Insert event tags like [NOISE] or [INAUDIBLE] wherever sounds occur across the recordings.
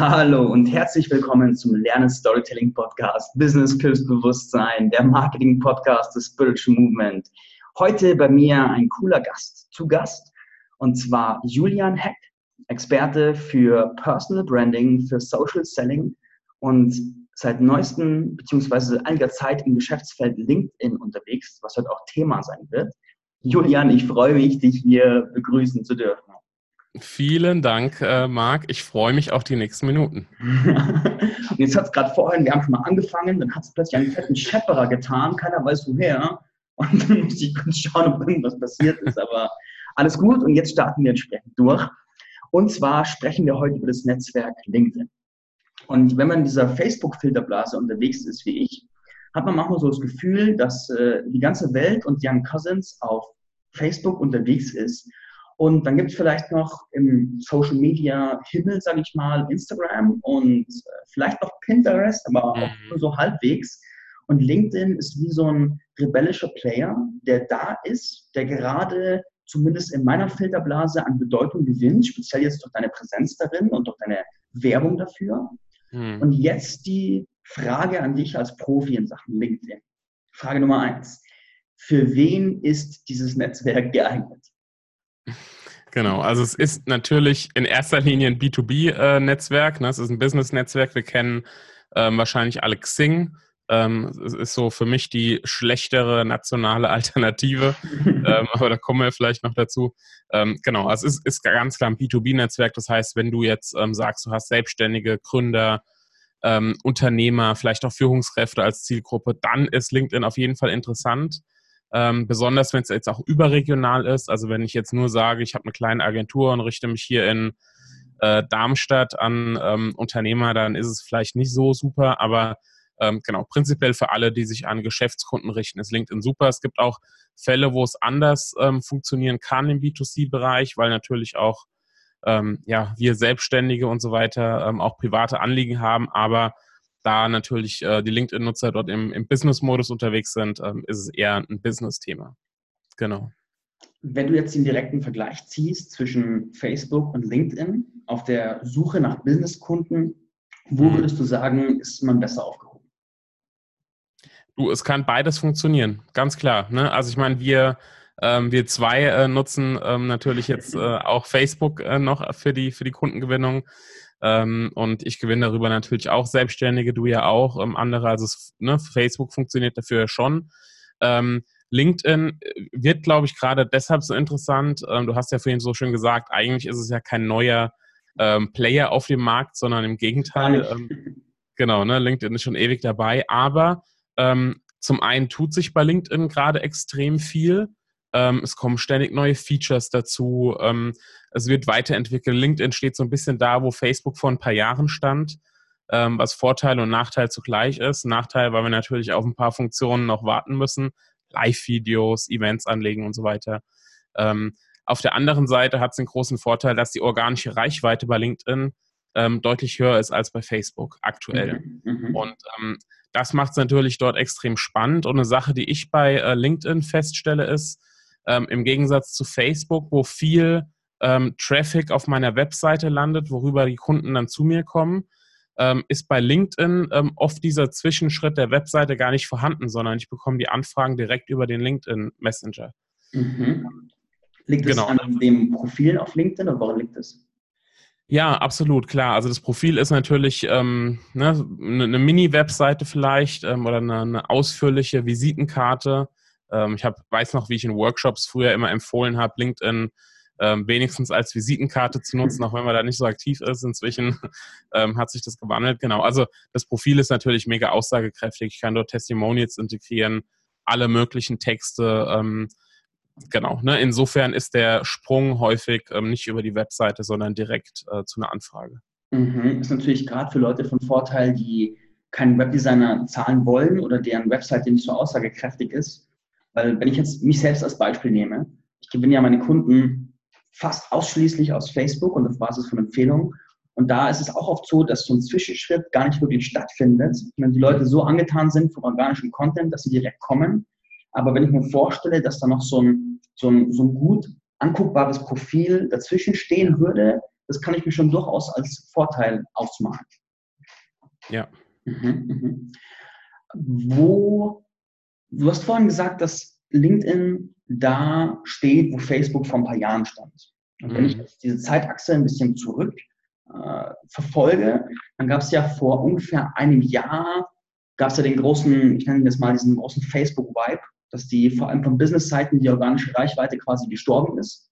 Hallo und herzlich willkommen zum Lernen Storytelling Podcast, Business Skills Bewusstsein, der Marketing Podcast des Spiritual Movement. Heute bei mir ein cooler Gast zu Gast und zwar Julian Heck, Experte für Personal Branding, für Social Selling und seit neuestem beziehungsweise einiger Zeit im Geschäftsfeld LinkedIn unterwegs, was heute auch Thema sein wird. Julian, ich freue mich, dich hier begrüßen zu dürfen. Vielen Dank, äh, Marc. Ich freue mich auf die nächsten Minuten. [LAUGHS] und jetzt hat es gerade vorhin, wir haben schon mal angefangen, dann hat es plötzlich einen fetten Schepperer getan, keiner weiß woher. Und dann [LAUGHS] muss ich kurz schauen, ob irgendwas passiert ist, aber alles gut. Und jetzt starten wir entsprechend durch. Und zwar sprechen wir heute über das Netzwerk LinkedIn. Und wenn man in dieser Facebook-Filterblase unterwegs ist wie ich, hat man manchmal so das Gefühl, dass äh, die ganze Welt und Young Cousins auf Facebook unterwegs ist und dann gibt es vielleicht noch im Social Media Himmel, sage ich mal, Instagram und äh, vielleicht noch Pinterest, aber auch mhm. nur so halbwegs. Und LinkedIn ist wie so ein rebellischer Player, der da ist, der gerade zumindest in meiner Filterblase an Bedeutung gewinnt, speziell jetzt durch deine Präsenz darin und durch deine Werbung dafür. Mhm. Und jetzt die Frage an dich als Profi in Sachen LinkedIn. Frage Nummer eins. Für wen ist dieses Netzwerk geeignet? Genau, also es ist natürlich in erster Linie ein B2B-Netzwerk. Ne? Es ist ein Business-Netzwerk. Wir kennen ähm, wahrscheinlich alle Xing. Ähm, es ist so für mich die schlechtere nationale [LAUGHS] Alternative, ähm, [LAUGHS] aber da kommen wir vielleicht noch dazu. Ähm, genau, also es ist, ist, ganz klar ein B2B-Netzwerk. Das heißt, wenn du jetzt ähm, sagst, du hast Selbstständige, Gründer, ähm, Unternehmer, vielleicht auch Führungskräfte als Zielgruppe, dann ist LinkedIn auf jeden Fall interessant. Ähm, besonders wenn es jetzt auch überregional ist. Also wenn ich jetzt nur sage, ich habe eine kleine Agentur und richte mich hier in äh, Darmstadt an ähm, Unternehmer, dann ist es vielleicht nicht so super. Aber ähm, genau, prinzipiell für alle, die sich an Geschäftskunden richten, ist LinkedIn super. Es gibt auch Fälle, wo es anders ähm, funktionieren kann im B2C-Bereich, weil natürlich auch ähm, ja, wir Selbstständige und so weiter ähm, auch private Anliegen haben. Aber da natürlich äh, die LinkedIn-Nutzer dort im, im Business-Modus unterwegs sind, ähm, ist es eher ein Business-Thema. Genau. Wenn du jetzt den direkten Vergleich ziehst zwischen Facebook und LinkedIn auf der Suche nach Businesskunden, wo mhm. würdest du sagen, ist man besser aufgehoben? Du, es kann beides funktionieren, ganz klar. Ne? Also ich meine, wir, ähm, wir zwei äh, nutzen ähm, natürlich jetzt [LAUGHS] äh, auch Facebook äh, noch für die, für die Kundengewinnung. Ähm, und ich gewinne darüber natürlich auch Selbstständige, du ja auch, ähm, andere. Also es, ne, Facebook funktioniert dafür schon. Ähm, LinkedIn äh, wird, glaube ich, gerade deshalb so interessant. Ähm, du hast ja vorhin so schön gesagt, eigentlich ist es ja kein neuer ähm, Player auf dem Markt, sondern im Gegenteil. Ähm, genau, ne, LinkedIn ist schon ewig dabei. Aber zum einen tut sich bei LinkedIn gerade extrem viel. Ähm, es kommen ständig neue Features dazu. Ähm, es wird weiterentwickelt. LinkedIn steht so ein bisschen da, wo Facebook vor ein paar Jahren stand, ähm, was Vorteil und Nachteil zugleich ist. Nachteil, weil wir natürlich auf ein paar Funktionen noch warten müssen. Live-Videos, Events anlegen und so weiter. Ähm, auf der anderen Seite hat es den großen Vorteil, dass die organische Reichweite bei LinkedIn ähm, deutlich höher ist als bei Facebook aktuell. Mhm. mhm. Und ähm, das macht es natürlich dort extrem spannend. Und eine Sache, die ich bei äh, LinkedIn feststelle, ist, ähm, im Gegensatz zu Facebook, wo viel ähm, Traffic auf meiner Webseite landet, worüber die Kunden dann zu mir kommen, ähm, ist bei LinkedIn ähm, oft dieser Zwischenschritt der Webseite gar nicht vorhanden, sondern ich bekomme die Anfragen direkt über den LinkedIn Messenger. Mhm. Liegt genau. es an dem Profil auf LinkedIn oder woran liegt es? Ja, absolut, klar. Also das Profil ist natürlich ähm, ne, eine Mini-Webseite vielleicht ähm, oder eine, eine, ausführliche Visitenkarte ähm, ich hab, weiß noch, wie ich in Workshops früher immer empfohlen habe, LinkedIn ähm, wenigstens als Visitenkarte zu nutzen, auch wenn man da nicht so aktiv ist. Inzwischen [LAUGHS] ähm, hat sich das gewandelt. Genau. Also das Profil ist natürlich mega aussagekräftig. Ich kann dort Testimonials integrieren, alle möglichen Texte. Ähm, genau. Ne? Insofern ist der Sprung häufig ähm, nicht über die Webseite, sondern direkt äh, zu einer Anfrage. Mhm. Ist natürlich gerade für Leute von Vorteil, die keinen Webdesigner zahlen wollen oder deren Webseite nicht so aussagekräftig ist, weil wenn ich jetzt mich selbst als Beispiel nehme, ich gewinne ja meine Kunden fast ausschließlich aus Facebook und auf Basis von Empfehlungen. Und da ist es auch oft so, dass so ein Zwischenschritt gar nicht wirklich stattfindet, wenn die Leute so angetan sind vom organischen Content, dass sie direkt kommen. Aber wenn ich mir vorstelle, dass da noch so ein, so ein, so ein gut anguckbares Profil dazwischen stehen würde, das kann ich mir schon durchaus als Vorteil ausmalen. Ja. Mhm, mhm. Wo, du hast vorhin gesagt, dass LinkedIn da steht, wo Facebook vor ein paar Jahren stand. Und wenn ich mhm. jetzt diese Zeitachse ein bisschen zurück äh, verfolge, dann gab es ja vor ungefähr einem Jahr, gab es ja den großen, ich nenne das mal diesen großen Facebook-Vibe, dass die vor allem von Business-Seiten die organische Reichweite quasi gestorben ist.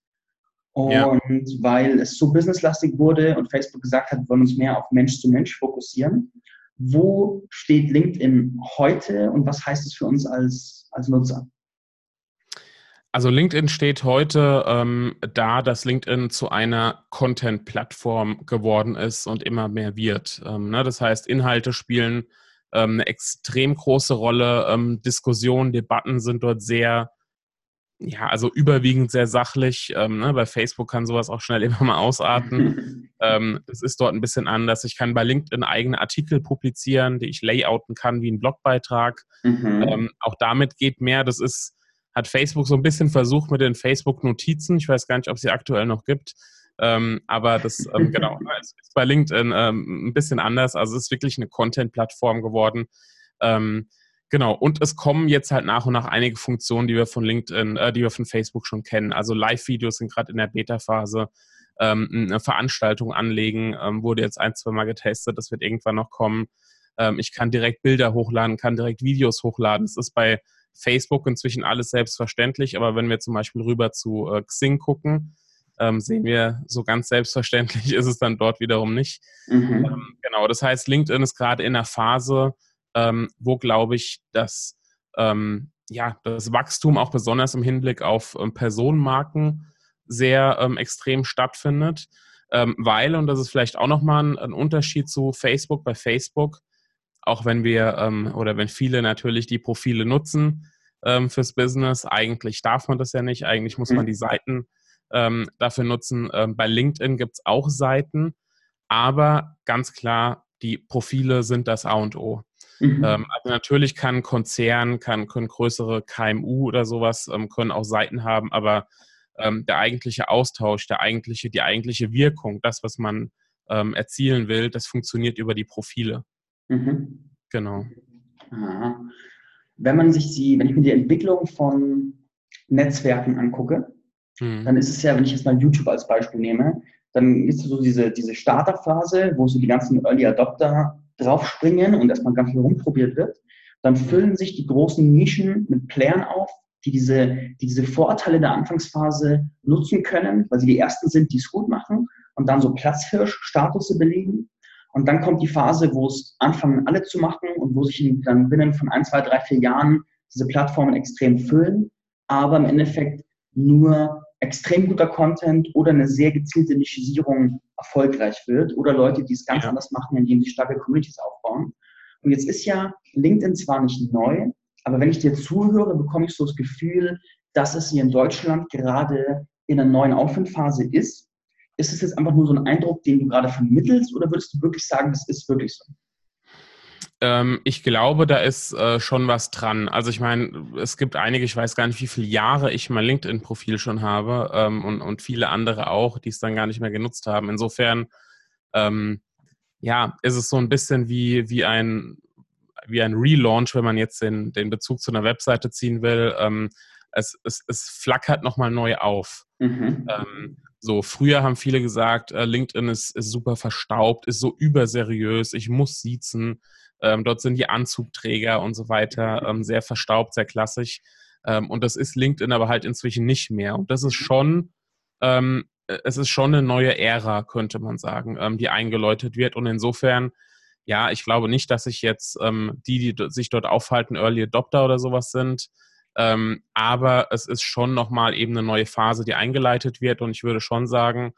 Und ja. weil es so businesslastig wurde und Facebook gesagt hat, wir wollen uns mehr auf Mensch zu Mensch fokussieren. Wo steht LinkedIn heute und was heißt es für uns als, als Nutzer? Also LinkedIn steht heute ähm, da, dass LinkedIn zu einer Content-Plattform geworden ist und immer mehr wird. Ähm, ne? Das heißt, Inhalte spielen ähm, eine extrem große Rolle. Ähm, Diskussionen, Debatten sind dort sehr, ja, also überwiegend sehr sachlich. Ähm, ne? Bei Facebook kann sowas auch schnell [LAUGHS] immer mal ausarten. [LAUGHS] Ähm, es ist dort ein bisschen anders. Ich kann bei LinkedIn eigene Artikel publizieren, die ich layouten kann wie ein Blogbeitrag. Mhm. auch damit geht mehr. Das ist hat Facebook so ein bisschen versucht mit den Facebook-Notizen. Ich weiß gar nicht, ob es sie aktuell noch gibt. Ähm, aber das, ähm, [LAUGHS] genau, ist bei LinkedIn ähm, ein bisschen anders. Also es ist wirklich eine Content-Plattform geworden. Ähm, genau, und es kommen jetzt halt nach und nach einige Funktionen, die wir von LinkedIn, äh, die wir von Facebook schon kennen. Also Live-Videos sind gerade in der Beta-Phase. Ähm, eine Veranstaltung anlegen, ähm, wurde jetzt ein, zwei Mal getestet, das wird irgendwann noch kommen. ich kann direkt Bilder hochladen, kann direkt Videos hochladen. Das ist bei Facebook inzwischen alles selbstverständlich, aber wenn wir zum Beispiel rüber zu äh, Xing gucken, ähm, sehen wir, so ganz selbstverständlich [LAUGHS] ist es dann dort wiederum nicht. Mhm. Ähm, genau, das heißt, LinkedIn ist gerade in einer Phase, ähm, wo, glaube ich, das, ähm, ja, das Wachstum auch besonders im Hinblick auf ähm, Personenmarken sehr ähm, extrem stattfindet. weil, und das ist vielleicht auch nochmal ein, ein Unterschied zu Facebook, bei Facebook auch wenn wir ähm, oder wenn viele natürlich die Profile nutzen ähm, fürs Business. Eigentlich darf man das ja nicht, eigentlich muss man mhm. die Seiten ähm, dafür nutzen. Ähm, bei LinkedIn gibt es auch Seiten, aber ganz klar, die Profile sind das A und O. Mhm. Ähm, also natürlich kann Konzern, kann, können größere KMU oder sowas, ähm, können auch Seiten haben, aber der eigentliche Austausch, der eigentliche, die eigentliche Wirkung, das, was man erzielen will, das funktioniert über die Profile. Mhm. Genau. Aha. Wenn man sich die, wenn ich mir die Entwicklung von Netzwerken angucke, mhm. dann ist es ja, wenn ich jetzt mal YouTube als Beispiel nehme, dann ist so diese, diese Starterphase, wo so die ganzen Early Adopter draufspringen und erstmal ganz viel rumprobiert wird. Dann füllen sich die großen Nischen mit Playern auf, die diese, die diese Vorteile der Anfangsphase nutzen können, weil sie die ersten sind, die es gut machen und dann so Platzhirsch-Status belegen. Und dann kommt die Phase, wo es anfangen, alle zu machen und wo sich dann binnen von ein, zwei, drei, vier Jahren diese Plattformen extrem füllen, aber im Endeffekt nur extrem guter Content oder eine sehr gezielte Nischisierung erfolgreich wird oder Leute, die es ganz ja. anders machen, indem sie starke Communities aufbauen. Und jetzt ist ja LinkedIn zwar nicht neu, aber wenn ich dir zuhöre, bekomme ich so das Gefühl, dass es hier in Deutschland gerade in einer neuen Aufwindphase ist ist es jetzt einfach nur so ein Eindruck, den du gerade vermittelst oder würdest du wirklich sagen, das ist wirklich so? Ähm, ich glaube, da ist äh, schon was dran. Also ich meine, es gibt einige, ich weiß gar nicht, wie viele Jahre ich mein LinkedIn-Profil schon habe ähm, und, und viele andere auch, die es dann gar nicht mehr genutzt haben. Insofern, ähm, ja, ist es so ein bisschen wie, wie ein wie ein Relaunch, wenn man jetzt den, den Bezug zu einer Webseite ziehen will. Ähm, es, es, es flackert nochmal neu auf. Mhm. Ähm, so, früher haben viele gesagt, äh, LinkedIn ist, ist, super verstaubt, ist so überseriös, ich muss siezen. Ähm, dort sind die Anzugträger und so weiter ähm, sehr verstaubt, sehr klassisch. Ähm, und das ist LinkedIn aber halt inzwischen nicht mehr. Und das ist schon, ähm, es ist schon eine neue Ära, könnte man sagen, ähm, die eingeläutet wird. Und insofern, ja, ich glaube nicht, dass sich jetzt die, die sich dort aufhalten, Early Adopter oder sowas sind. Ähm, aber es ist schon nochmal eben eine neue Phase, die eingeleitet wird. Und ich würde schon sagen,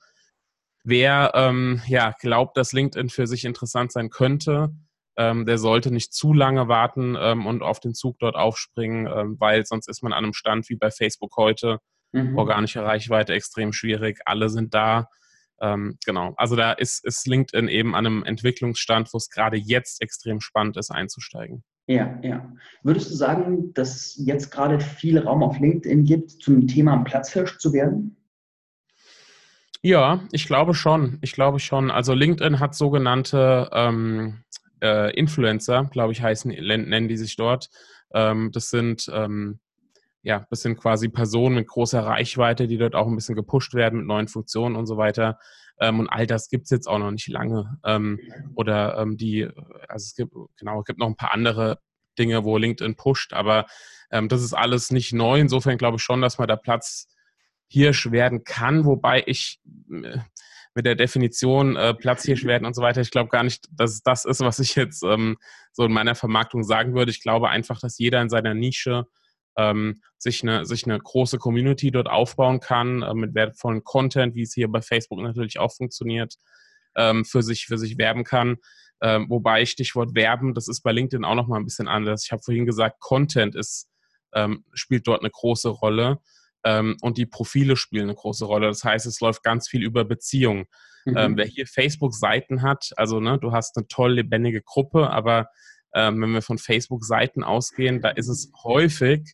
wer ähm, ja, glaubt, dass LinkedIn für sich interessant sein könnte, ähm, der sollte nicht zu lange warten ähm, und auf den Zug dort aufspringen, ähm, weil sonst ist man an einem Stand wie bei Facebook heute. Mhm. Organische Reichweite extrem schwierig. Alle sind da. Ähm, genau. Also da ist, ist LinkedIn eben an einem Entwicklungsstand, wo es gerade jetzt extrem spannend ist, einzusteigen. Ja, ja. Würdest du sagen, dass jetzt gerade viel Raum auf LinkedIn gibt, zum Thema Platzhirsch zu werden? Ja, ich glaube schon. Ich glaube schon. Also LinkedIn hat sogenannte ähm, äh, Influencer, glaube ich, heißen, nennen die sich dort. Ähm, das sind ähm, ja, das sind quasi Personen mit großer Reichweite, die dort auch ein bisschen gepusht werden mit neuen Funktionen und so weiter. Ähm, und all das gibt es jetzt auch noch nicht lange. Ähm, oder ähm, die, also es gibt, genau, es gibt noch ein paar andere Dinge, wo LinkedIn pusht, aber ähm, das ist alles nicht neu. Insofern glaube ich schon, dass man da Platz Hirsch werden kann, wobei ich äh, mit der Definition äh, Platzhirsch werden und so weiter, ich glaube gar nicht, dass das ist, was ich jetzt ähm, so in meiner Vermarktung sagen würde. Ich glaube einfach, dass jeder in seiner Nische ähm, sich, eine, sich eine große Community dort aufbauen kann, äh, mit wertvollen Content, wie es hier bei Facebook natürlich auch funktioniert, ähm, für, sich, für sich werben kann. Ähm, wobei Stichwort Werben, das ist bei LinkedIn auch nochmal ein bisschen anders. Ich habe vorhin gesagt, Content ist, ähm, spielt dort eine große Rolle ähm, und die Profile spielen eine große Rolle. Das heißt, es läuft ganz viel über Beziehungen. Mhm. Ähm, wer hier Facebook-Seiten hat, also ne, du hast eine toll lebendige Gruppe, aber ähm, wenn wir von Facebook-Seiten ausgehen, da ist es häufig,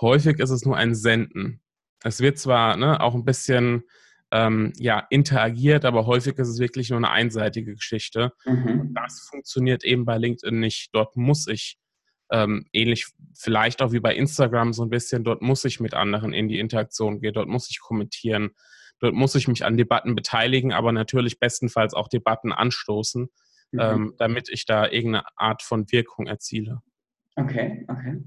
häufig ist es nur ein Senden. Es wird zwar ne, auch ein bisschen ähm, ja, interagiert, aber häufig ist es wirklich nur eine einseitige Geschichte. Mhm. Das funktioniert eben bei LinkedIn nicht. Dort muss ich ähm, ähnlich vielleicht auch wie bei Instagram so ein bisschen, dort muss ich mit anderen in die Interaktion gehen, dort muss ich kommentieren, dort muss ich mich an Debatten beteiligen, aber natürlich bestenfalls auch Debatten anstoßen, mhm. ähm, damit ich da irgendeine Art von Wirkung erziele. Okay, okay.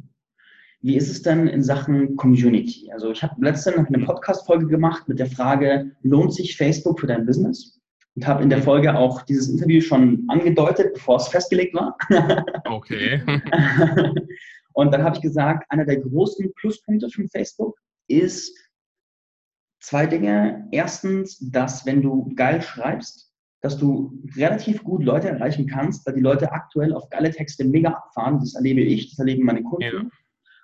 Wie ist es denn in Sachen Community? Also ich habe letztens eine mhm. Podcast-Folge gemacht mit der Frage, lohnt sich Facebook für dein Business? und habe in der Folge auch dieses Interview schon angedeutet, bevor es festgelegt war. [LAUGHS] Okay. und dann habe ich gesagt, einer der großen Pluspunkte von Facebook ist zwei Dinge. Erstens, dass wenn du geil schreibst, dass du relativ gut Leute erreichen kannst, weil die Leute aktuell auf geile Texte mega abfahren. Das erlebe ich, das erleben meine Kunden. Ja.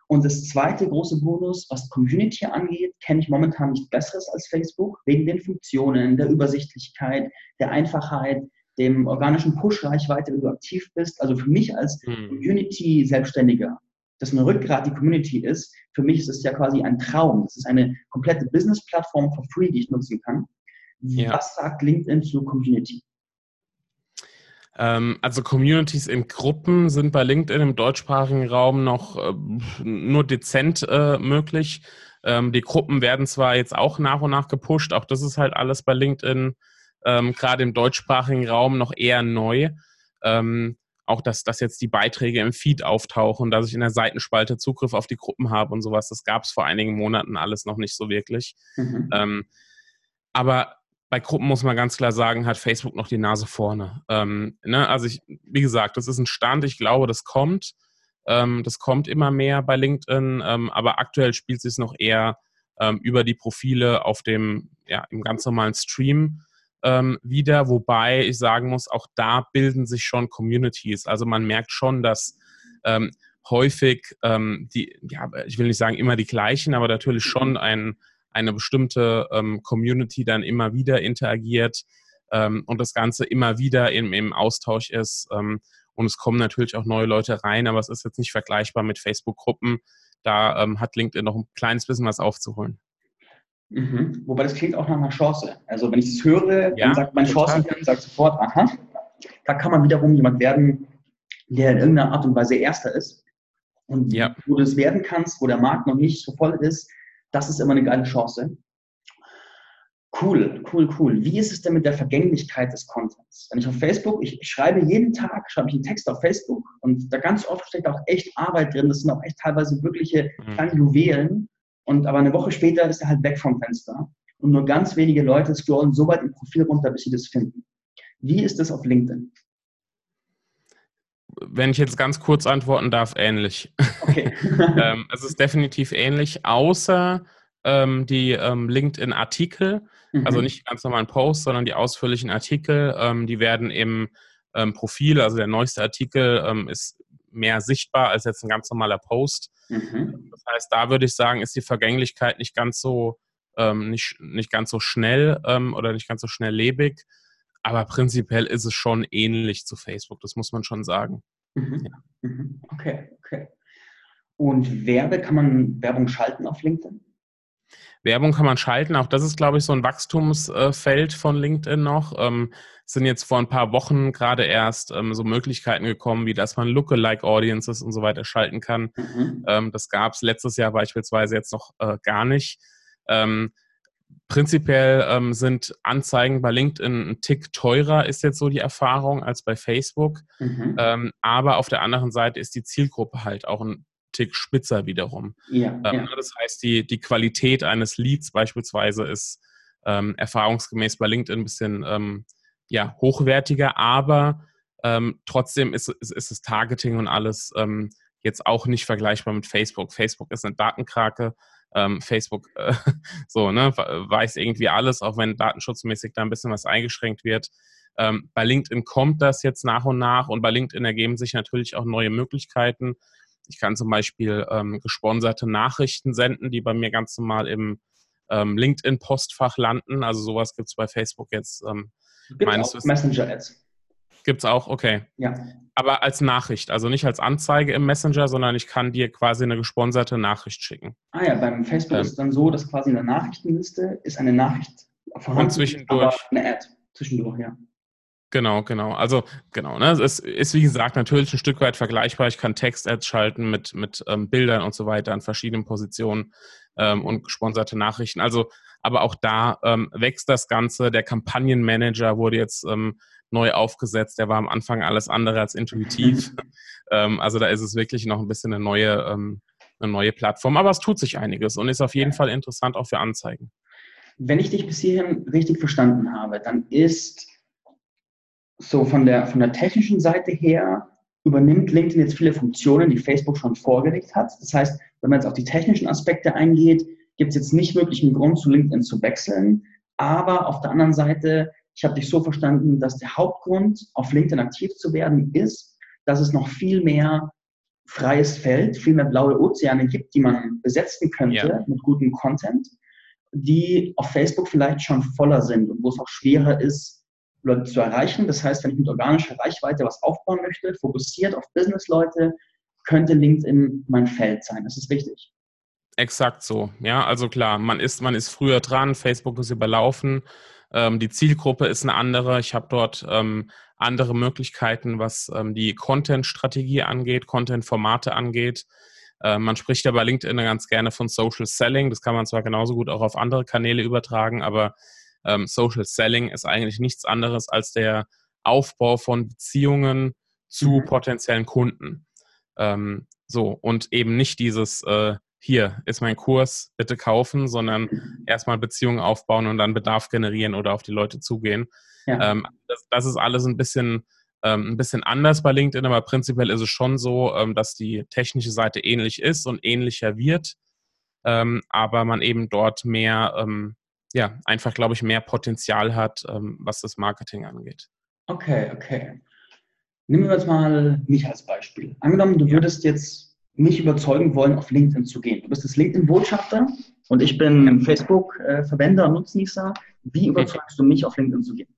Und das zweite große Bonus, was Community angeht, kenne ich momentan nicht besseres als Facebook, wegen den Funktionen, der Übersichtlichkeit, der Einfachheit, dem organischen Push-Reichweite, wenn du aktiv bist. Also für mich als hm. Community-Selbstständiger, dass ein Rückgrat die Community ist, für mich ist es ja quasi ein Traum. Das ist eine komplette Business-Plattform for free, die ich nutzen kann. Ja. Was sagt LinkedIn zu Community? Ähm, also Communities in Gruppen sind bei LinkedIn im deutschsprachigen Raum noch äh, nur dezent äh, möglich. Ähm, die Gruppen werden zwar jetzt auch nach und nach gepusht, auch das ist halt alles bei LinkedIn ähm, gerade im deutschsprachigen Raum noch eher neu. Auch dass, dass jetzt die Beiträge im Feed auftauchen, dass ich in der Seitenspalte Zugriff auf die Gruppen habe und sowas, das gab es vor einigen Monaten alles noch nicht so wirklich. Mhm. Aber bei Gruppen muss man ganz klar sagen, hat Facebook noch die Nase vorne. Ähm, ne? Also ich, wie gesagt, das ist ein Stand, ich glaube, das kommt. Ähm, das kommt immer mehr bei LinkedIn, ähm, aber aktuell spielt es sich noch eher ähm, über die Profile auf dem, ja, im ganz normalen Stream ähm, wieder, wobei ich sagen muss, auch da bilden sich schon Communities. Also man merkt schon, dass ähm, häufig die, ja, ich will nicht sagen immer die gleichen, aber natürlich schon ein eine bestimmte ähm, Community dann immer wieder interagiert ähm, und das Ganze immer wieder im, im Austausch ist. Ähm, und es kommen natürlich auch neue Leute rein, aber es ist jetzt nicht vergleichbar mit Facebook-Gruppen. Da ähm, hat LinkedIn noch ein kleines bisschen was aufzuholen. Mhm. Wobei das klingt auch nach einer Chance. Also wenn ich es höre, ja, dann sagt mein Chancenhirn sagt sofort, aha, da kann man wiederum jemand werden, der in irgendeiner Art und Weise Erster ist. Und ja. wo du es werden kannst, wo der Markt noch nicht so voll ist, das ist immer eine geile Chance. Cool, cool, cool. Wie ist es denn mit der Vergänglichkeit des Contents? Wenn ich auf Facebook, ich, ich schreibe jeden Tag, schreibe ich einen Text auf Facebook und da ganz oft steckt auch echt Arbeit drin. Das sind auch echt teilweise wirkliche mhm. kleine Juwelen. Und aber eine Woche später ist er halt weg vom Fenster. Und nur ganz wenige Leute scrollen so weit im Profil runter, bis sie das finden. Wie ist das auf LinkedIn? Wenn ich jetzt ganz kurz antworten darf, ähnlich. Okay. [LAUGHS] ähm, es ist definitiv ähnlich, außer ähm, die ähm, LinkedIn-Artikel, mhm. also nicht ganz normalen Posts, sondern die ausführlichen Artikel, ähm, die werden im ähm, Profil, also der neueste Artikel ähm, ist mehr sichtbar als jetzt ein ganz normaler Post. Mhm. Das heißt, da würde ich sagen, ist die Vergänglichkeit nicht ganz so, nicht, nicht ganz so schnell oder nicht ganz so schnelllebig. Aber prinzipiell ist es schon ähnlich zu Facebook, das muss man schon sagen. Mhm. Ja. Mhm. Okay, okay. Und Werbe, kann man Werbung schalten auf LinkedIn? Werbung kann man schalten. Auch das ist, glaube ich, so ein Wachstumsfeld von LinkedIn noch. Ähm, sind jetzt vor ein paar Wochen gerade erst ähm, so Möglichkeiten gekommen, wie dass man Lookalike Audiences und so weiter schalten kann. Mhm. Ähm, das gab es letztes Jahr beispielsweise jetzt noch äh, gar nicht. Ähm, prinzipiell ähm, sind Anzeigen bei LinkedIn ein Tick teurer, ist jetzt so die Erfahrung, als bei Facebook. Mhm. Ähm, aber auf der anderen Seite ist die Zielgruppe halt auch ein Tick spitzer wiederum. Ja, ähm, ja. Das heißt, die, die Qualität eines Leads beispielsweise ist ähm, erfahrungsgemäß bei LinkedIn ein bisschen ähm, ja, hochwertiger, aber ähm, trotzdem ist, ist, ist, das Targeting und alles jetzt auch nicht vergleichbar mit Facebook. Facebook ist eine Datenkrake. Ähm, Facebook äh, [LAUGHS] so, ne, weiß irgendwie alles, auch wenn datenschutzmäßig da ein bisschen was eingeschränkt wird. bei LinkedIn kommt das jetzt nach und nach und bei LinkedIn ergeben sich natürlich auch neue Möglichkeiten. Ich kann zum Beispiel ähm, gesponserte Nachrichten senden, die bei mir ganz normal im ähm, LinkedIn-Postfach landen. Also sowas gibt es bei Facebook jetzt. Ähm, meines auch Messenger-Ads. Gibt es auch, okay. Ja. Aber als Nachricht, also nicht als Anzeige im Messenger, sondern ich kann dir quasi eine gesponserte Nachricht schicken. Ah ja, beim Facebook ähm, ist es dann so, dass quasi in der Nachrichtenliste ist eine Nachricht vorhanden, und zwischendurch. eine Ad zwischendurch, ja. Genau, genau. Also genau, ne? Es ist wie gesagt natürlich ein Stück weit vergleichbar. Ich kann Text-Ads schalten mit, mit ähm, Bildern und so weiter an verschiedenen Positionen ähm, und gesponserte Nachrichten. Also, aber auch da ähm, wächst das Ganze. Der Kampagnenmanager wurde jetzt ähm, neu aufgesetzt. Der war am Anfang alles andere als intuitiv. [LAUGHS] Ähm, also da ist es wirklich noch ein bisschen eine neue, ähm, eine neue Plattform. Aber es tut sich einiges und ist auf jeden Fall interessant auch für Anzeigen. Wenn ich dich bis hierhin richtig verstanden habe, dann ist so von der, von der technischen Seite her übernimmt LinkedIn jetzt viele Funktionen, die Facebook schon vorgelegt hat. Das heißt, wenn man jetzt auf die technischen Aspekte eingeht, gibt es jetzt nicht wirklich einen Grund, zu LinkedIn zu wechseln. Aber auf der anderen Seite, ich habe dich so verstanden, dass der Hauptgrund, auf LinkedIn aktiv zu werden, ist, dass es noch viel mehr freies Feld, viel mehr blaue Ozeane gibt, die man besetzen könnte ja. mit gutem Content, die auf Facebook vielleicht schon voller sind und wo es auch schwerer ist, Leute zu erreichen. Das heißt, wenn ich mit organischer Reichweite was aufbauen möchte, fokussiert auf Business-Leute, könnte LinkedIn mein Feld sein. Das ist richtig. Exakt so. Ja, also klar, man ist, man ist früher dran, Facebook ist überlaufen, ähm, die Zielgruppe ist eine andere. Ich habe dort ähm, andere Möglichkeiten, was ähm, die Content-Strategie angeht, Content-Formate angeht. Äh, man spricht ja bei LinkedIn ganz gerne von Social Selling. Das kann man zwar genauso gut auch auf andere Kanäle übertragen, aber ähm, Social Selling ist eigentlich nichts anderes als der Aufbau von Beziehungen zu mhm. potenziellen Kunden. Ähm, so, und eben nicht dieses, äh, hier ist mein Kurs, bitte kaufen, sondern erstmal Beziehungen aufbauen und dann Bedarf generieren oder auf die Leute zugehen. Ja. Ähm, das, das, ist alles ein bisschen, ähm, ein bisschen anders bei LinkedIn, aber prinzipiell ist es schon so, ähm, dass die technische Seite ähnlich ist und ähnlicher wird, ähm, aber man eben dort mehr ähm, ja, einfach, glaube ich, mehr Potenzial hat, ähm, was das Marketing angeht. Okay, okay. Nehmen wir jetzt mal mich als Beispiel. Angenommen, du würdest jetzt mich überzeugen wollen, auf LinkedIn zu gehen. Du bist das LinkedIn-Botschafter und ich bin Facebook-Verwender und Nutznießer. Wie überzeugst du mich, auf LinkedIn zu gehen?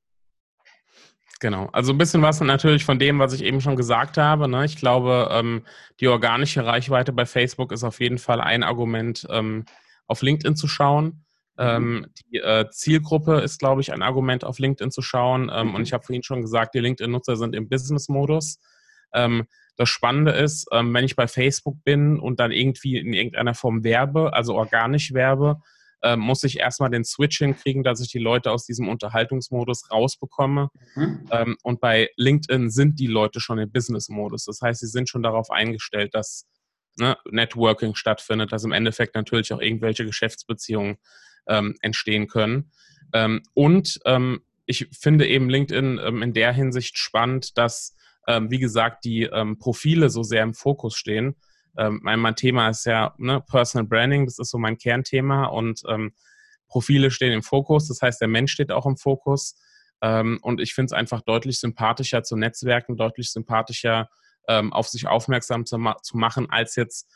Genau, also ein bisschen was natürlich von dem, was ich eben schon gesagt habe. Ne? Ich glaube, ähm, die organische Reichweite bei Facebook ist auf jeden Fall ein Argument, ähm, auf LinkedIn zu schauen. Mhm. Ähm, die äh, Zielgruppe ist, glaube ich, ein Argument, auf LinkedIn zu schauen. Ähm, mhm. Und ich habe vorhin schon gesagt, die LinkedIn-Nutzer sind im Business-Modus. Ähm, das Spannende ist, ähm, wenn ich bei Facebook bin und dann irgendwie in irgendeiner Form werbe, also organisch werbe, ähm, muss ich erstmal den Switch hinkriegen, dass ich die Leute aus diesem Unterhaltungsmodus rausbekomme. Mhm. Ähm, und bei LinkedIn sind die Leute schon im Business-Modus. Das heißt, sie sind schon darauf eingestellt, dass ne, Networking stattfindet, dass im Endeffekt natürlich auch irgendwelche Geschäftsbeziehungen ähm, entstehen können. Ähm, und ähm, ich finde eben LinkedIn ähm, in der Hinsicht spannend, dass, ähm, wie gesagt, die ähm, Profile so sehr im Fokus stehen. mein, Thema ist ja ne, Personal Branding, das ist so mein Kernthema und Profile stehen im Fokus, das heißt, der Mensch steht auch im Fokus. und ich finde es einfach deutlich sympathischer zu Netzwerken, deutlich sympathischer auf sich aufmerksam zu, ma zu machen, als jetzt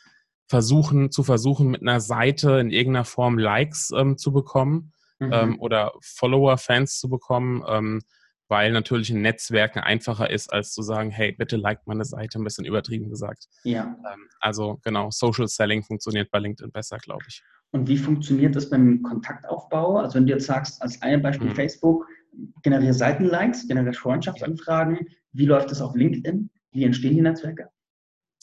versuchen, zu versuchen, mit einer Seite in irgendeiner Form Likes ähm, zu bekommen mhm. ähm, oder Follower, Fans zu bekommen, ähm, weil natürlich ein Netzwerken einfacher ist, als zu sagen, hey, bitte liked meine Seite, ein bisschen übertrieben gesagt. Ja. Ähm, also genau, Social Selling funktioniert bei LinkedIn besser, glaube ich. Und wie funktioniert das beim Kontaktaufbau? Also wenn du jetzt sagst, als ein Beispiel mhm. Facebook, generiere Seitenlikes, generiere Freundschaftsanfragen, wie läuft das auf LinkedIn? Wie entstehen die Netzwerke?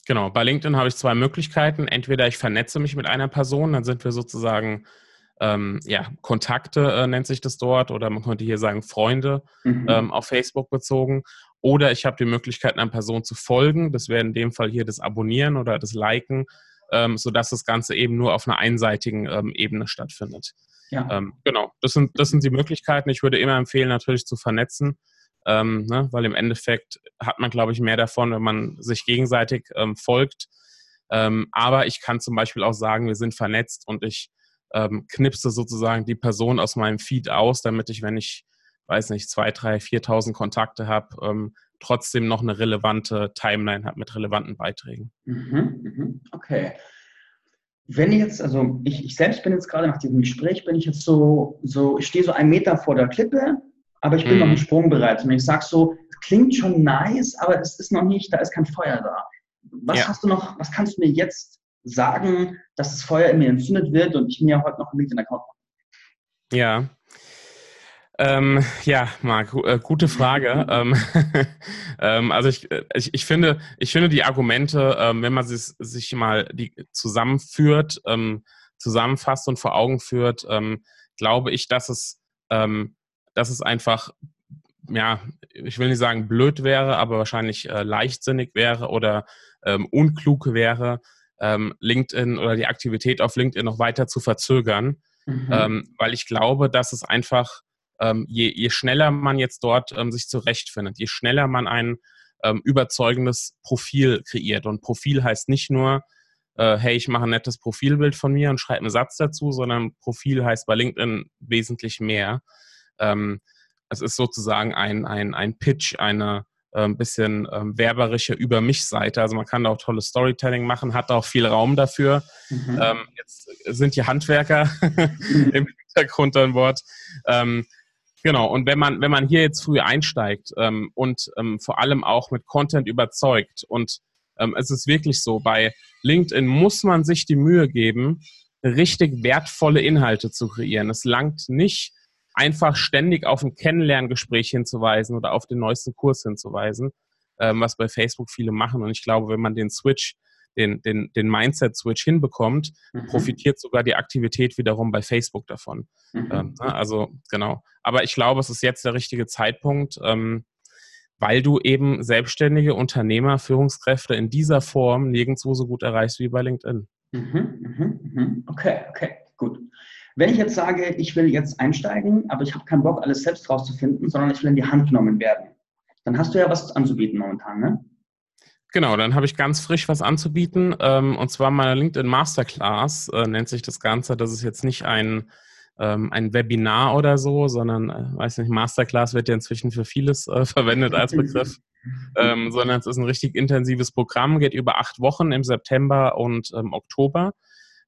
Genau, bei LinkedIn habe ich zwei Möglichkeiten. Entweder ich vernetze mich mit einer Person, dann sind wir sozusagen ähm, ja, Kontakte äh, nennt sich das dort oder man könnte hier sagen Freunde mhm. ähm, auf Facebook bezogen. Oder ich habe die Möglichkeit, einer Person zu folgen. Das wäre in dem Fall hier das Abonnieren oder das Liken, ähm, sodass das Ganze eben nur auf einer einseitigen ähm, Ebene stattfindet. Ja. Ähm, genau, das sind, das sind die Möglichkeiten. Ich würde immer empfehlen, natürlich zu vernetzen, ähm, ne, weil im Endeffekt hat man, glaube ich, mehr davon, wenn man sich gegenseitig ähm, folgt. Ähm, aber ich kann zum Beispiel auch sagen, wir sind vernetzt und ich ähm, knipse sozusagen die Person aus meinem Feed aus, damit ich, wenn ich, weiß nicht, zwei, drei, 4.000 Kontakte habe, ähm, trotzdem noch eine relevante Timeline habe mit relevanten Beiträgen. Mhm, mhm, okay. Wenn jetzt, also ich, ich selbst bin jetzt gerade nach diesem Gespräch, bin ich jetzt so, so ich stehe so einen Meter vor der Klippe, aber ich bin mhm. noch nicht sprungbereit. Und ich sage so, klingt schon nice, aber es ist noch nicht, da ist kein Feuer da. Was ja. hast du noch, was kannst du mir jetzt sagen, dass das Feuer in mir entzündet wird und ich mir heute noch einen LinkedIn-Account mache? Ja. Ähm, ja, Marc, äh, gute Frage. [LAUGHS] ähm, [LAUGHS] ähm, also ich, äh, ich, ich, finde, ich finde die Argumente, ähm, wenn man sich, sich mal die zusammenführt, ähm, zusammenfasst und vor Augen führt, ähm, glaube ich, dass es, dass es einfach, ja, ich will nicht sagen blöd wäre, aber wahrscheinlich äh, leichtsinnig wäre oder unklug wäre, ähm, LinkedIn oder die Aktivität auf LinkedIn noch weiter zu verzögern, mhm. ähm, weil ich glaube, dass es einfach, ähm, je, je, schneller man jetzt dort ähm, sich zurechtfindet, je schneller man ein ähm, überzeugendes Profil kreiert. Und Profil heißt nicht nur, äh, hey, ich mache ein nettes Profilbild von mir und schreibe einen Satz dazu, sondern Profil heißt bei LinkedIn wesentlich mehr. Ähm, es ist sozusagen ein, ein, ein Pitch, eine, ein ähm, bisschen ähm, werberische über mich Seite. Also man kann da auch tolles Storytelling machen, hat auch viel Raum dafür. Mhm. Ähm, jetzt sind die Handwerker im Hintergrund an Bord. Ähm, genau. Und wenn man wenn man hier jetzt früh einsteigt ähm, und ähm, vor allem auch mit Content überzeugt und es ist wirklich so, bei LinkedIn muss man sich die Mühe geben, richtig wertvolle Inhalte zu kreieren. Es langt nicht einfach ständig auf ein Kennenlerngespräch hinzuweisen oder auf den neuesten Kurs hinzuweisen, ähm, was bei Facebook viele machen. Und ich glaube, wenn man den Switch, den, den, den Mindset-Switch hinbekommt, mhm. profitiert sogar die Aktivität wiederum bei Facebook davon. Mhm. Ähm, ne, also genau. Aber ich glaube, es ist jetzt der richtige Zeitpunkt, ähm, weil du eben selbstständige Unternehmer, Führungskräfte in dieser Form nirgendwo so gut erreichst wie bei LinkedIn. Mhm, mhm, mhm. okay, okay, gut. Wenn ich jetzt sage, ich will jetzt einsteigen, aber ich habe keinen Bock, alles selbst rauszufinden, sondern ich will in die Hand genommen werden, dann hast du ja was anzubieten momentan, ne? Genau, dann habe ich ganz frisch was anzubieten. Ähm, und zwar meine LinkedIn Masterclass äh, nennt sich das Ganze. Das ist jetzt nicht ein, ähm, ein Webinar oder so, sondern, äh, weiß nicht, Masterclass wird ja inzwischen für vieles äh, [LAUGHS] verwendet als Begriff. [LAUGHS] ähm, sondern es ist ein richtig intensives Programm, geht über acht Wochen im September und ähm, Oktober.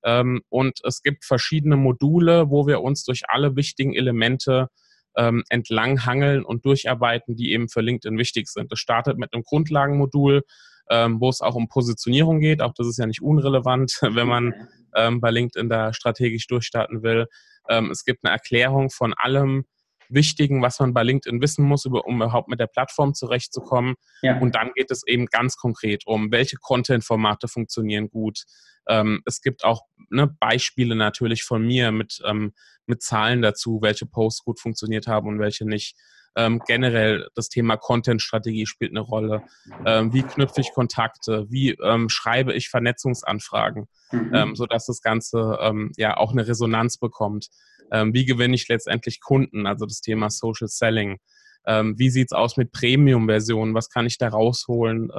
Ähm, und es gibt verschiedene Module, wo wir uns durch alle wichtigen Elemente ähm, entlanghangeln und durcharbeiten, die eben für LinkedIn wichtig sind. Das startet mit einem Grundlagenmodul, ähm, wo es auch um Positionierung geht. Auch das ist ja nicht unrelevant, [LAUGHS] wenn man ähm, bei LinkedIn da strategisch durchstarten will. Ähm, es gibt eine Erklärung von allem, Wichtigen, was man bei LinkedIn wissen muss, um überhaupt mit der Plattform zurechtzukommen. Ja. Und dann geht es eben ganz konkret um, welche Content-Formate funktionieren gut, ähm, es gibt auch ne, Beispiele natürlich von mir mit, ähm, mit Zahlen dazu, welche Posts gut funktioniert haben und welche nicht. Ähm, generell das Thema Content-Strategie spielt eine Rolle. Ähm, wie knüpfe ich Kontakte? Wie ähm, schreibe ich Vernetzungsanfragen, mhm. ähm, sodass das Ganze ähm, ja auch eine Resonanz bekommt? Ähm, wie gewinne ich letztendlich Kunden? Also das Thema Social Selling. Ähm, wie sieht's aus mit Premium-Versionen? Was kann ich da rausholen?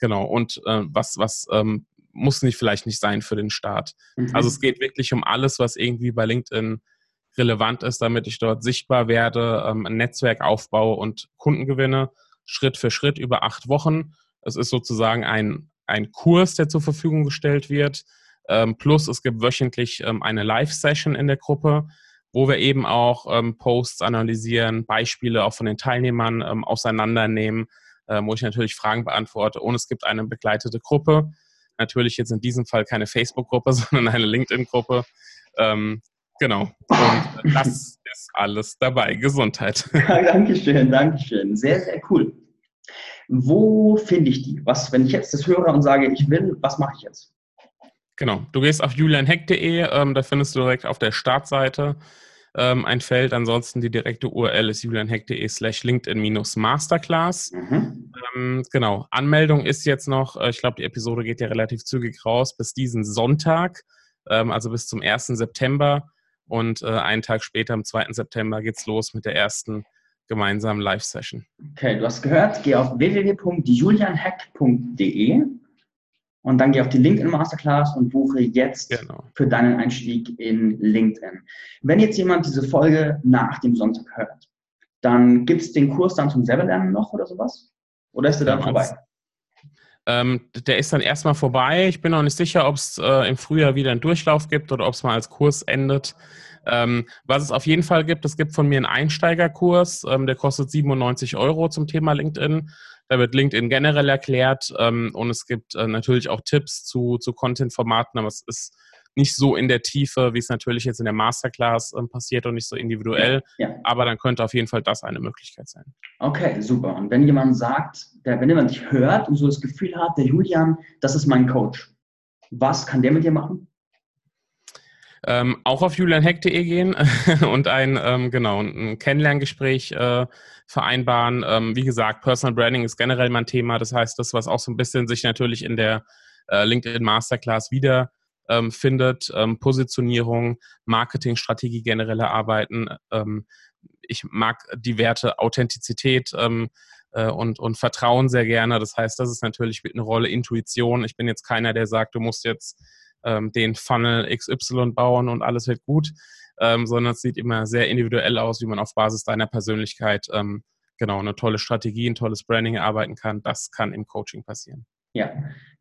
Genau. Und äh, was, was muss nicht vielleicht nicht sein für den Start. Mhm. Also es geht wirklich um alles, was irgendwie bei LinkedIn relevant ist, damit ich dort sichtbar werde, ähm, ein Netzwerk aufbaue und Kunden gewinne, Schritt für Schritt über acht Wochen. Es ist sozusagen ein, ein Kurs, der zur Verfügung gestellt wird. Ähm, plus es gibt wöchentlich ähm, eine Live-Session in der Gruppe, wo wir eben auch ähm, Posts analysieren, Beispiele auch von den Teilnehmern ähm, auseinandernehmen, äh, wo ich natürlich Fragen beantworte. Und es gibt eine begleitete Gruppe. Natürlich jetzt in diesem Fall keine Facebook-Gruppe, [LAUGHS] sondern eine LinkedIn-Gruppe. Ähm, genau. Und das ist alles dabei. Gesundheit. [LAUGHS] Ja, Dankeschön, Dankeschön. Sehr, sehr cool. Wo finde ich die? Was, wenn ich jetzt das höre und sage, ich will, was mache ich jetzt? Genau. Du gehst auf julianheck.de, ähm, da findest du direkt auf der Startseite ähm, ein Feld. Ansonsten die direkte URL ist julianheck.de slash LinkedIn-Masterclass. Mhm. Ähm, genau. Anmeldung ist jetzt noch, äh, ich glaube, die Episode geht ja relativ zügig raus, bis diesen Sonntag, ähm, also bis zum 1. September. Und äh, einen Tag später, am 2. September, geht's los mit der ersten gemeinsamen Live-Session. Okay, du hast gehört, geh auf www.julianhack.de und dann geh auf die LinkedIn Masterclass und buche jetzt genau. für deinen Einstieg in LinkedIn. Wenn jetzt jemand diese Folge nach dem Sonntag hört, dann gibt es den Kurs dann zum Selberlernen noch oder sowas? Oder ist der dann ja, vorbei? Ähm, der ist dann erstmal vorbei. Ich bin noch nicht sicher, ob es äh, im Frühjahr wieder einen Durchlauf gibt oder ob es mal als Kurs endet. Ähm, was es auf jeden Fall gibt, es gibt von mir einen Einsteigerkurs, ähm, der kostet 97 Euro zum Thema LinkedIn. Da wird LinkedIn generell erklärt ähm, und es gibt äh, natürlich auch Tipps zu, zu Content-Formaten, aber es ist nicht so in der Tiefe, wie es natürlich jetzt in der Masterclass äh, passiert und nicht so individuell. Ja, ja. Aber dann könnte auf jeden Fall das eine Möglichkeit sein. Okay, super. Und wenn jemand sagt, der, wenn jemand dich hört und so das Gefühl hat, der Julian, das ist mein Coach, was kann der mit dir machen? Ähm, auch auf julianheck.de gehen [LAUGHS] und ein, ähm, genau, ein Kennenlerngespräch äh, vereinbaren. Ähm, wie gesagt, Personal Branding ist generell mein Thema. Das heißt, das, was auch so ein bisschen sich natürlich in der äh, LinkedIn Masterclass wieder ähm, findet, ähm, Positionierung, Marketingstrategie, generelle Arbeiten. Ähm, ich mag die Werte Authentizität ähm, äh, und, und Vertrauen sehr gerne. Das heißt, das ist natürlich eine Rolle Intuition. Ich bin jetzt keiner, der sagt, du musst jetzt ähm, den Funnel XY bauen und alles wird gut, ähm, sondern es sieht immer sehr individuell aus, wie man auf Basis deiner Persönlichkeit ähm, genau eine tolle Strategie, ein tolles Branding erarbeiten kann. Das kann im Coaching passieren. Ja,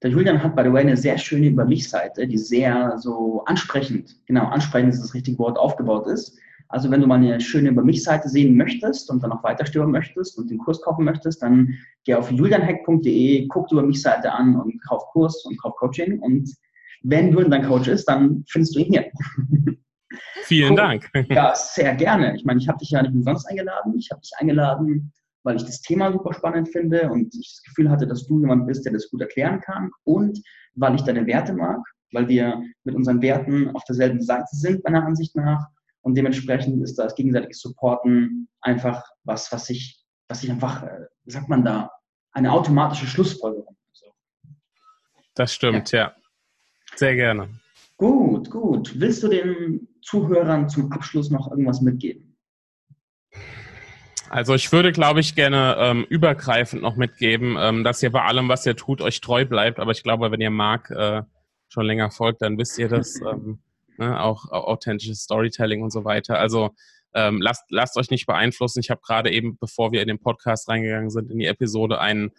der Julian hat, by the way, eine sehr schöne Über mich-Seite, die sehr so ansprechend, genau, ansprechend ist das richtige Wort, aufgebaut ist. Also wenn du mal eine schöne Über mich-Seite sehen möchtest und dann noch weiter stöbern möchtest und den Kurs kaufen möchtest, dann geh auf julianhack.de, guck die Über mich-Seite an und kauf Kurs und kauf Coaching und wenn du dein Coach ist, dann findest du ihn hier. [LAUGHS] Vielen cool. Dank. Ja, sehr gerne. Ich meine, ich habe dich ja nicht umsonst eingeladen. Ich habe dich eingeladen, weil ich das Thema super spannend finde und ich das Gefühl hatte, dass du jemand bist, der das gut erklären kann und weil ich deine Werte mag, weil wir mit unseren Werten auf derselben Seite sind, meiner Ansicht nach. Und dementsprechend ist das gegenseitige Supporten einfach was, was ich, was ich einfach, äh, wie sagt man da, eine automatische Schlussfolgerung. Das stimmt, ja. ja. Sehr gerne. Gut, gut. Willst du den Zuhörern zum Abschluss noch irgendwas mitgeben? Also ich würde, glaube ich, gerne ähm, übergreifend noch mitgeben, ähm, dass ihr bei allem, was ihr tut, euch treu bleibt. Aber ich glaube, wenn ihr Marc äh, schon länger folgt, dann wisst ihr das. [LAUGHS] Ähm, ne, auch, auch, authentisches Storytelling und so weiter. Also ähm, lasst, lasst euch nicht beeinflussen. Ich habe gerade eben, bevor wir in den Podcast reingegangen sind, in die Episode einen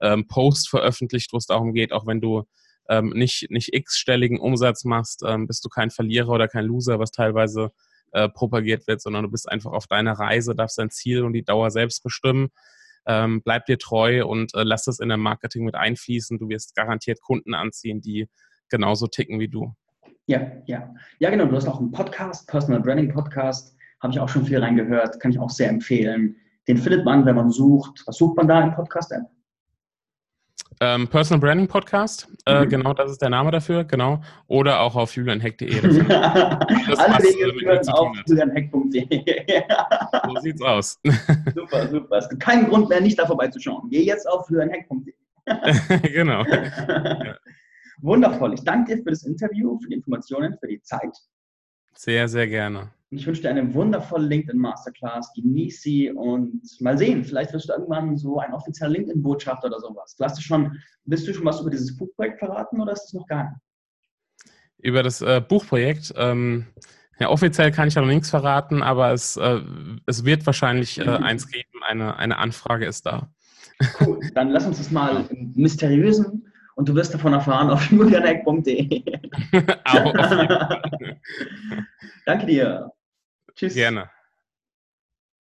ähm, Post veröffentlicht, wo es darum geht, auch wenn du ähm, nicht, nicht x-stelligen Umsatz machst, ähm, bist du kein Verlierer oder kein Loser, was teilweise äh, propagiert wird, sondern du bist einfach auf deiner Reise, darfst dein Ziel und die Dauer selbst bestimmen. Ähm, bleib dir treu und äh, lass das in dein Marketing mit einfließen. Du wirst garantiert Kunden anziehen, die genauso ticken wie du. Ja, ja. Ja, genau. Du hast auch einen Podcast, Personal Branding Podcast. Habe ich auch schon viel reingehört. Kann ich auch sehr empfehlen. Den findet man, wenn man sucht. Was sucht man da im Podcast-App? Ähm, Personal Branding Podcast, äh, mhm. genau, das ist der Name dafür, genau. Oder auch auf julianheck.de. [LAUGHS] Alle Wege führen auf julianheck.de. so sieht's aus. [LAUGHS] [LAUGHS] super, super. Es gibt keinen Grund mehr, nicht da vorbeizuschauen. Geh jetzt auf julianheck.de. genau. Wundervoll. Ich danke dir für das Interview, für die Informationen, für die Zeit. Sehr, sehr gerne. Ich wünsche dir eine wundervolle LinkedIn Masterclass. Genieß sie und mal sehen, vielleicht wirst du irgendwann so ein offizieller LinkedIn-Botschafter oder sowas. Hast du schon, willst du schon was über dieses Buchprojekt verraten oder ist es noch gar nicht? Über das äh, Buchprojekt? Ähm, ja, offiziell kann ich ja noch nichts verraten, aber es, äh, es wird wahrscheinlich äh, mhm. eins geben. Eine, eine Anfrage ist da. Cool, dann lass uns das mal im mysteriösen und du wirst davon erfahren auf [LAUGHS] julianeck.de. [LAUGHS] [LAUGHS] Danke dir. Tschüss.